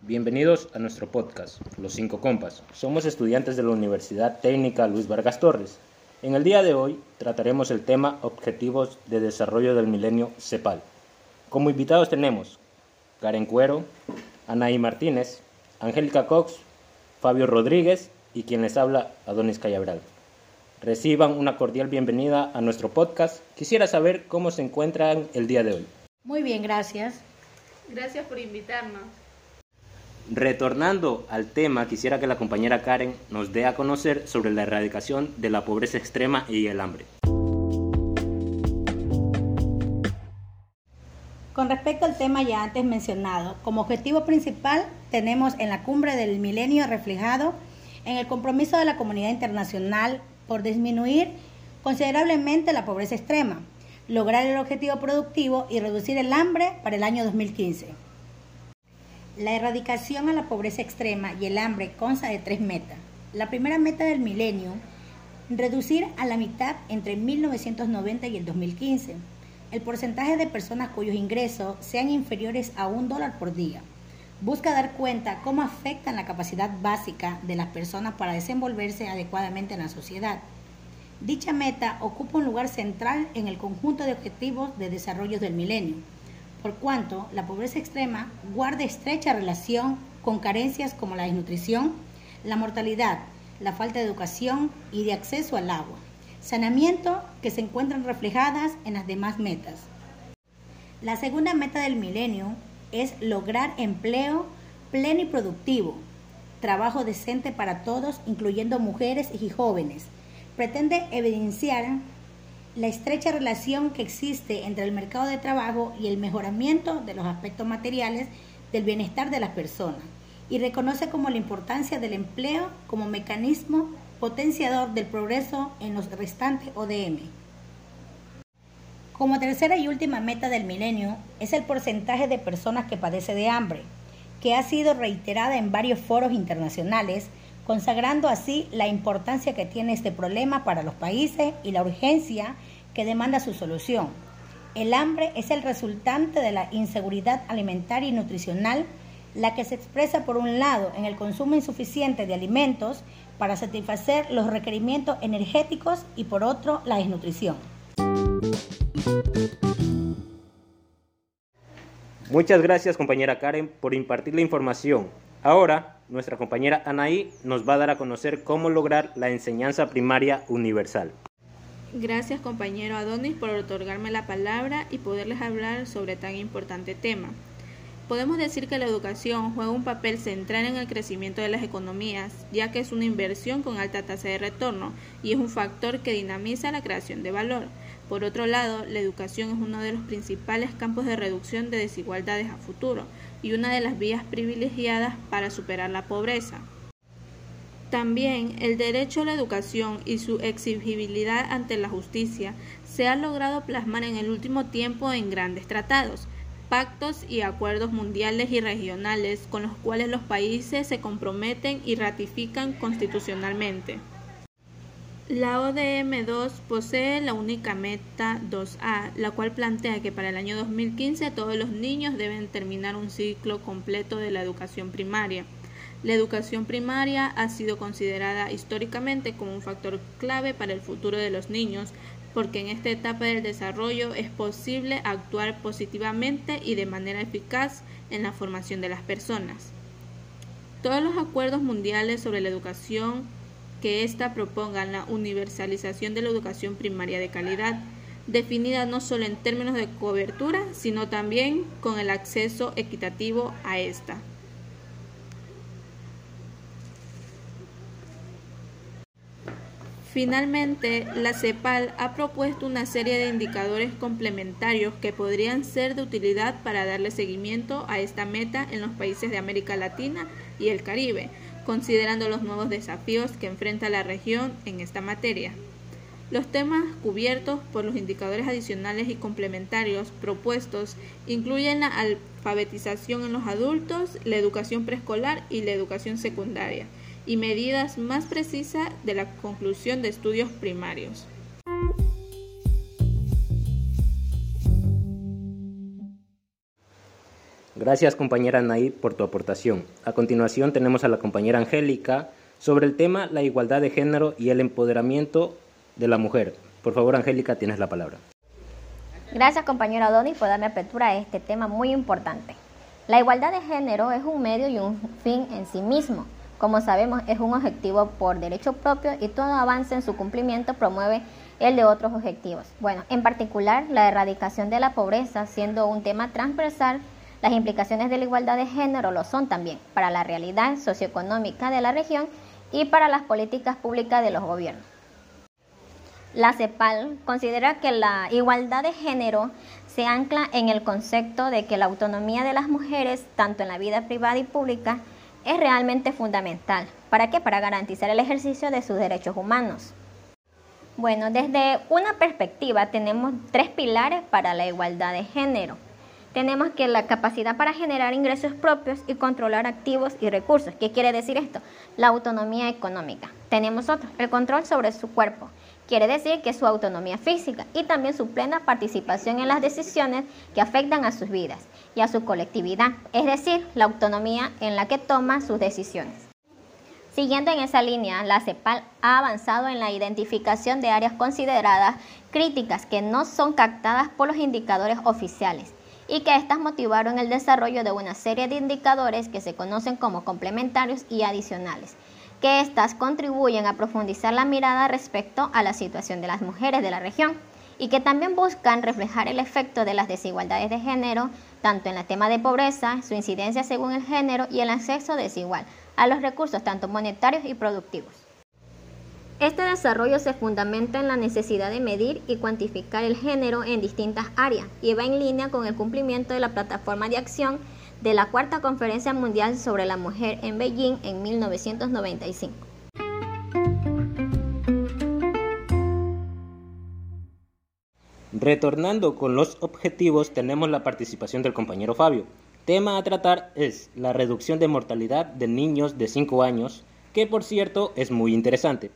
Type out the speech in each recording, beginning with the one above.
Bienvenidos a nuestro podcast, Los Cinco Compas. Somos estudiantes de la Universidad Técnica Luis Vargas Torres. En el día de hoy trataremos el tema Objetivos de Desarrollo del Milenio CEPAL. Como invitados tenemos Karen Cuero, Anaí Martínez, Angélica Cox, Fabio Rodríguez y quien les habla, Adonis Callabral. Reciban una cordial bienvenida a nuestro podcast. Quisiera saber cómo se encuentran el día de hoy. Muy bien, gracias. Gracias por invitarnos. Retornando al tema, quisiera que la compañera Karen nos dé a conocer sobre la erradicación de la pobreza extrema y el hambre. Con respecto al tema ya antes mencionado, como objetivo principal tenemos en la cumbre del milenio reflejado en el compromiso de la comunidad internacional por disminuir considerablemente la pobreza extrema, lograr el objetivo productivo y reducir el hambre para el año 2015. La erradicación a la pobreza extrema y el hambre consta de tres metas. La primera meta del milenio, reducir a la mitad entre 1990 y el 2015 el porcentaje de personas cuyos ingresos sean inferiores a un dólar por día. Busca dar cuenta cómo afectan la capacidad básica de las personas para desenvolverse adecuadamente en la sociedad. Dicha meta ocupa un lugar central en el conjunto de objetivos de desarrollo del milenio por cuanto la pobreza extrema guarda estrecha relación con carencias como la desnutrición, la mortalidad, la falta de educación y de acceso al agua, saneamiento que se encuentran reflejadas en las demás metas. La segunda meta del milenio es lograr empleo pleno y productivo, trabajo decente para todos, incluyendo mujeres y jóvenes. Pretende evidenciar la estrecha relación que existe entre el mercado de trabajo y el mejoramiento de los aspectos materiales del bienestar de las personas y reconoce como la importancia del empleo como mecanismo potenciador del progreso en los restantes ODM. Como tercera y última meta del milenio es el porcentaje de personas que padece de hambre, que ha sido reiterada en varios foros internacionales, consagrando así la importancia que tiene este problema para los países y la urgencia que demanda su solución. El hambre es el resultante de la inseguridad alimentaria y nutricional, la que se expresa por un lado en el consumo insuficiente de alimentos para satisfacer los requerimientos energéticos y por otro la desnutrición. Muchas gracias compañera Karen por impartir la información. Ahora, nuestra compañera Anaí nos va a dar a conocer cómo lograr la enseñanza primaria universal. Gracias compañero Adonis por otorgarme la palabra y poderles hablar sobre tan importante tema. Podemos decir que la educación juega un papel central en el crecimiento de las economías, ya que es una inversión con alta tasa de retorno y es un factor que dinamiza la creación de valor. Por otro lado, la educación es uno de los principales campos de reducción de desigualdades a futuro y una de las vías privilegiadas para superar la pobreza. También el derecho a la educación y su exigibilidad ante la justicia se ha logrado plasmar en el último tiempo en grandes tratados, pactos y acuerdos mundiales y regionales con los cuales los países se comprometen y ratifican constitucionalmente. La ODM2 posee la única meta 2A, la cual plantea que para el año 2015 todos los niños deben terminar un ciclo completo de la educación primaria. La educación primaria ha sido considerada históricamente como un factor clave para el futuro de los niños, porque en esta etapa del desarrollo es posible actuar positivamente y de manera eficaz en la formación de las personas. Todos los acuerdos mundiales sobre la educación que ésta proponga la universalización de la educación primaria de calidad, definida no solo en términos de cobertura, sino también con el acceso equitativo a esta. Finalmente, la CEPAL ha propuesto una serie de indicadores complementarios que podrían ser de utilidad para darle seguimiento a esta meta en los países de América Latina y el Caribe, considerando los nuevos desafíos que enfrenta la región en esta materia. Los temas cubiertos por los indicadores adicionales y complementarios propuestos incluyen la alfabetización en los adultos, la educación preescolar y la educación secundaria, y medidas más precisas de la conclusión de estudios primarios. Gracias compañera Anaí por tu aportación. A continuación tenemos a la compañera Angélica sobre el tema la igualdad de género y el empoderamiento de la mujer. Por favor Angélica, tienes la palabra. Gracias compañero Donis por darme apertura a este tema muy importante. La igualdad de género es un medio y un fin en sí mismo. Como sabemos, es un objetivo por derecho propio y todo avance en su cumplimiento promueve el de otros objetivos. Bueno, en particular, la erradicación de la pobreza, siendo un tema transversal, las implicaciones de la igualdad de género lo son también para la realidad socioeconómica de la región y para las políticas públicas de los gobiernos. La CEPAL considera que la igualdad de género se ancla en el concepto de que la autonomía de las mujeres, tanto en la vida privada y pública, es realmente fundamental. ¿Para qué? Para garantizar el ejercicio de sus derechos humanos. Bueno, desde una perspectiva tenemos tres pilares para la igualdad de género. Tenemos que la capacidad para generar ingresos propios y controlar activos y recursos. ¿Qué quiere decir esto? La autonomía económica. Tenemos otro, el control sobre su cuerpo. Quiere decir que su autonomía física y también su plena participación en las decisiones que afectan a sus vidas y a su colectividad, es decir, la autonomía en la que toma sus decisiones. Siguiendo en esa línea, la CEPAL ha avanzado en la identificación de áreas consideradas críticas que no son captadas por los indicadores oficiales y que éstas motivaron el desarrollo de una serie de indicadores que se conocen como complementarios y adicionales, que éstas contribuyen a profundizar la mirada respecto a la situación de las mujeres de la región y que también buscan reflejar el efecto de las desigualdades de género, tanto en el tema de pobreza, su incidencia según el género y el acceso desigual a los recursos tanto monetarios y productivos. Este desarrollo se fundamenta en la necesidad de medir y cuantificar el género en distintas áreas y va en línea con el cumplimiento de la plataforma de acción de la Cuarta Conferencia Mundial sobre la Mujer en Beijing en 1995. Retornando con los objetivos, tenemos la participación del compañero Fabio, tema a tratar es la reducción de mortalidad de niños de 5 años, que por cierto es muy interesante.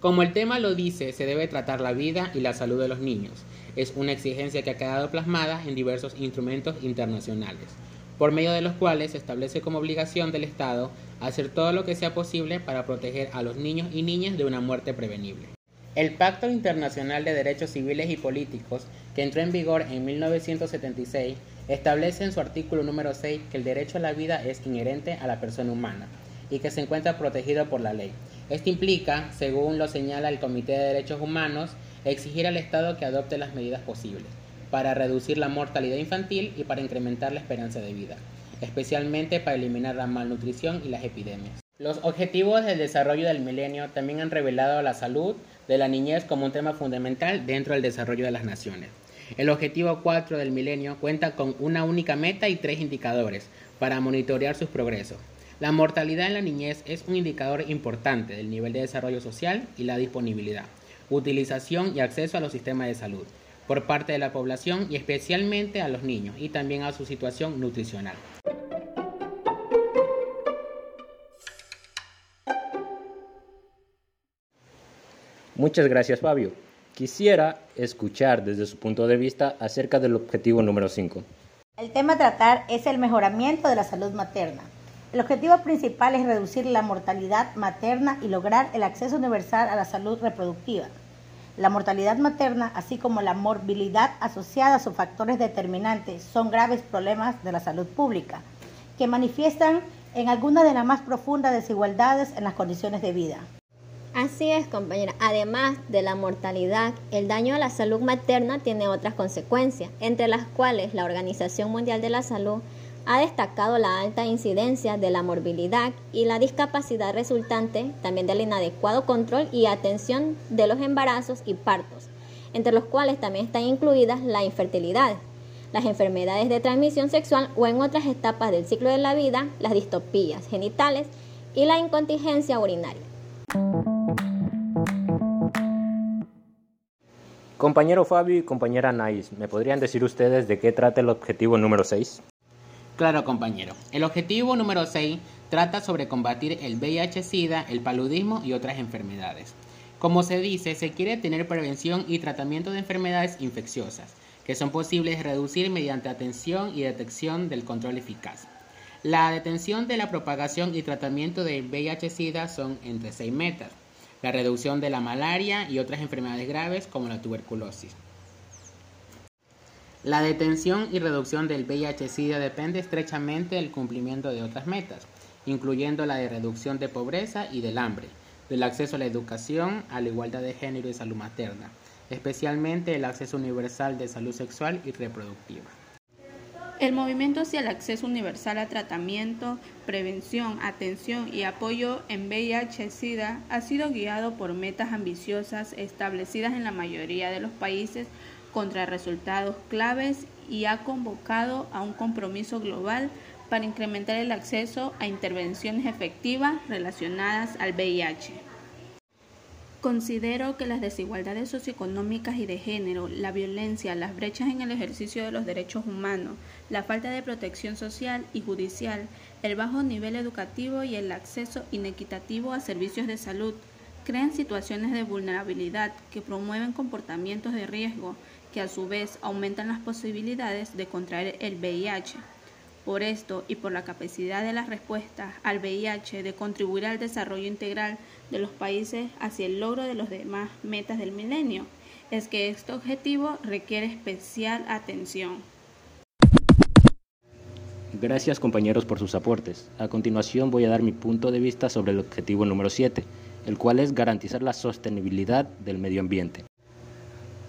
Como el tema lo dice, se debe tratar la vida y la salud de los niños. Es una exigencia que ha quedado plasmada en diversos instrumentos internacionales, por medio de los cuales se establece como obligación del Estado hacer todo lo que sea posible para proteger a los niños y niñas de una muerte prevenible. El Pacto Internacional de Derechos Civiles y Políticos, que entró en vigor en 1976, establece en su artículo número 6 que el derecho a la vida es inherente a la persona humana y que se encuentra protegido por la ley. Esto implica, según lo señala el Comité de Derechos Humanos, exigir al Estado que adopte las medidas posibles para reducir la mortalidad infantil y para incrementar la esperanza de vida, especialmente para eliminar la malnutrición y las epidemias. Los objetivos del desarrollo del milenio también han revelado la salud de la niñez como un tema fundamental dentro del desarrollo de las naciones. El objetivo 4 del milenio cuenta con una única meta y tres indicadores para monitorear sus progresos. La mortalidad en la niñez es un indicador importante del nivel de desarrollo social y la disponibilidad, utilización y acceso a los sistemas de salud por parte de la población y especialmente a los niños y también a su situación nutricional. Muchas gracias Fabio. Quisiera escuchar desde su punto de vista acerca del objetivo número 5. El tema a tratar es el mejoramiento de la salud materna. El objetivo principal es reducir la mortalidad materna y lograr el acceso universal a la salud reproductiva. La mortalidad materna, así como la morbilidad asociada a sus factores determinantes, son graves problemas de la salud pública que manifiestan en algunas de las más profundas desigualdades en las condiciones de vida. Así es, compañera. Además de la mortalidad, el daño a la salud materna tiene otras consecuencias, entre las cuales la Organización Mundial de la Salud ha destacado la alta incidencia de la morbilidad y la discapacidad resultante, también del inadecuado control y atención de los embarazos y partos, entre los cuales también están incluidas la infertilidad, las enfermedades de transmisión sexual o en otras etapas del ciclo de la vida, las distopías genitales y la incontinencia urinaria. Compañero Fabio y compañera Anaís, ¿me podrían decir ustedes de qué trata el objetivo número 6? Claro, compañero. El objetivo número 6 trata sobre combatir el VIH-Sida, el paludismo y otras enfermedades. Como se dice, se quiere tener prevención y tratamiento de enfermedades infecciosas que son posibles de reducir mediante atención y detección del control eficaz. La detención de la propagación y tratamiento del VIH-Sida son entre seis metas. La reducción de la malaria y otras enfermedades graves como la tuberculosis. La detención y reducción del VIH-Sida depende estrechamente del cumplimiento de otras metas, incluyendo la de reducción de pobreza y del hambre, del acceso a la educación, a la igualdad de género y salud materna, especialmente el acceso universal de salud sexual y reproductiva. El movimiento hacia el acceso universal a tratamiento, prevención, atención y apoyo en VIH-Sida ha sido guiado por metas ambiciosas establecidas en la mayoría de los países contra resultados claves y ha convocado a un compromiso global para incrementar el acceso a intervenciones efectivas relacionadas al VIH. Considero que las desigualdades socioeconómicas y de género, la violencia, las brechas en el ejercicio de los derechos humanos, la falta de protección social y judicial, el bajo nivel educativo y el acceso inequitativo a servicios de salud crean situaciones de vulnerabilidad que promueven comportamientos de riesgo que a su vez aumentan las posibilidades de contraer el VIH. Por esto y por la capacidad de las respuestas al VIH de contribuir al desarrollo integral de los países hacia el logro de los demás metas del milenio, es que este objetivo requiere especial atención. Gracias compañeros por sus aportes. A continuación voy a dar mi punto de vista sobre el objetivo número 7, el cual es garantizar la sostenibilidad del medio ambiente.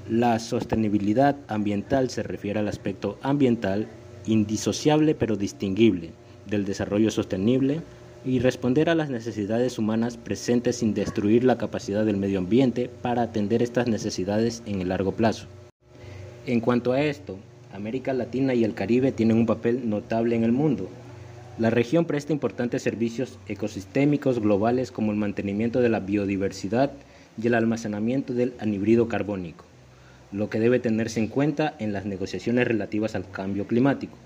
La sostenibilidad ambiental se refiere al aspecto ambiental indisociable pero distinguible del desarrollo sostenible y responder a las necesidades humanas presentes sin destruir la capacidad del medio ambiente para atender estas necesidades en el largo plazo. En cuanto a esto, América Latina y el Caribe tienen un papel notable en el mundo. La región presta importantes servicios ecosistémicos globales como el mantenimiento de la biodiversidad y el almacenamiento del anhídrido carbónico lo que debe tenerse en cuenta en las negociaciones relativas al cambio climático.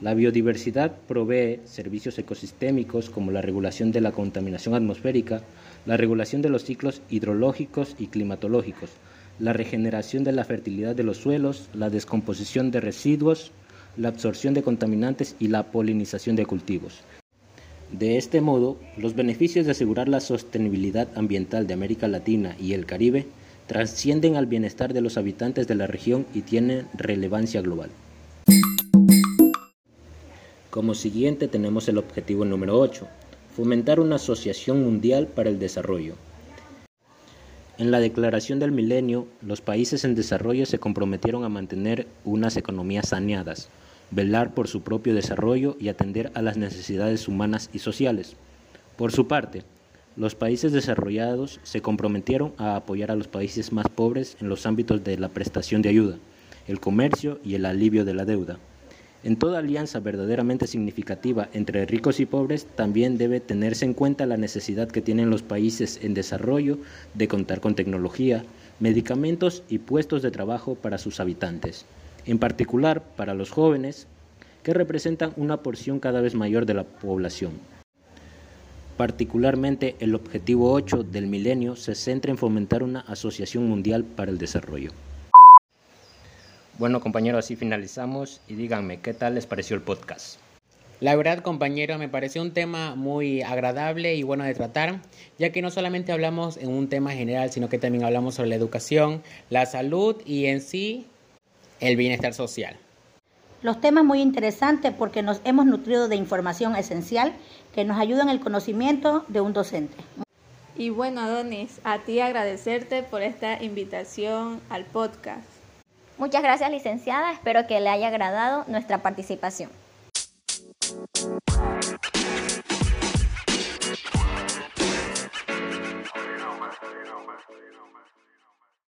La biodiversidad provee servicios ecosistémicos como la regulación de la contaminación atmosférica, la regulación de los ciclos hidrológicos y climatológicos, la regeneración de la fertilidad de los suelos, la descomposición de residuos, la absorción de contaminantes y la polinización de cultivos. De este modo, los beneficios de asegurar la sostenibilidad ambiental de América Latina y el Caribe trascienden al bienestar de los habitantes de la región y tienen relevancia global. Como siguiente tenemos el objetivo número 8, fomentar una asociación mundial para el desarrollo. En la Declaración del Milenio, los países en desarrollo se comprometieron a mantener unas economías saneadas, velar por su propio desarrollo y atender a las necesidades humanas y sociales. Por su parte, los países desarrollados se comprometieron a apoyar a los países más pobres en los ámbitos de la prestación de ayuda, el comercio y el alivio de la deuda. En toda alianza verdaderamente significativa entre ricos y pobres también debe tenerse en cuenta la necesidad que tienen los países en desarrollo de contar con tecnología, medicamentos y puestos de trabajo para sus habitantes, en particular para los jóvenes, que representan una porción cada vez mayor de la población. Particularmente el objetivo 8 del milenio se centra en fomentar una asociación mundial para el desarrollo. Bueno compañeros, así finalizamos y díganme, ¿qué tal les pareció el podcast? La verdad, compañero, me pareció un tema muy agradable y bueno de tratar, ya que no solamente hablamos en un tema general, sino que también hablamos sobre la educación, la salud y en sí el bienestar social. Los temas muy interesantes porque nos hemos nutrido de información esencial que nos ayuda en el conocimiento de un docente. Y bueno, Adonis, a ti agradecerte por esta invitación al podcast. Muchas gracias, licenciada. Espero que le haya agradado nuestra participación.